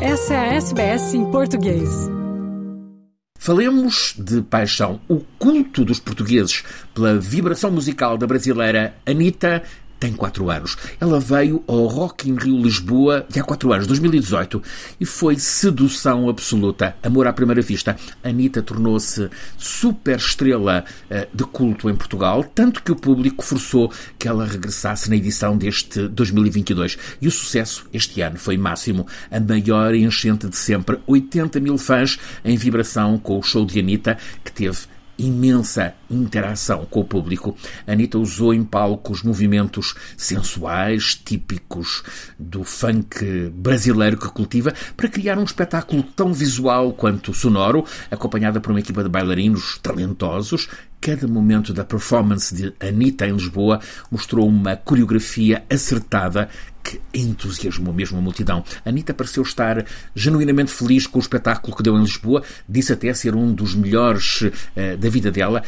Essa é a SBS em português. Falemos de paixão, o culto dos portugueses pela vibração musical da brasileira Anitta tem 4 anos. Ela veio ao Rock in Rio Lisboa há 4 anos, 2018, e foi sedução absoluta, amor à primeira vista. Anitta tornou-se super estrela uh, de culto em Portugal, tanto que o público forçou que ela regressasse na edição deste 2022. E o sucesso este ano foi máximo, a maior enchente de sempre, 80 mil fãs em vibração com o show de Anitta, que teve imensa interação com o público. Anitta usou em palco os movimentos sensuais, típicos do funk brasileiro que cultiva, para criar um espetáculo tão visual quanto sonoro, acompanhada por uma equipa de bailarinos talentosos. Cada momento da performance de Anitta em Lisboa mostrou uma coreografia acertada que entusiasmou mesmo a multidão. Anitta pareceu estar genuinamente feliz com o espetáculo que deu em Lisboa, disse até ser um dos melhores uh, da vida dela.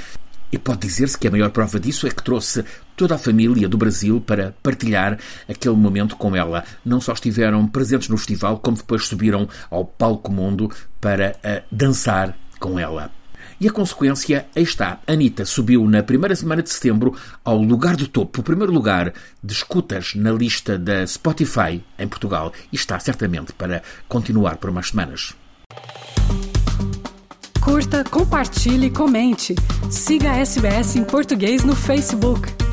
E pode dizer-se que a maior prova disso é que trouxe toda a família do Brasil para partilhar aquele momento com ela. Não só estiveram presentes no festival, como depois subiram ao palco mundo para uh, dançar com ela. E a consequência, aí está. Anitta subiu na primeira semana de setembro ao lugar do topo, o primeiro lugar de escutas na lista da Spotify em Portugal. E está certamente para continuar por umas semanas. Curta, compartilhe, comente. Siga a SBS em português no Facebook.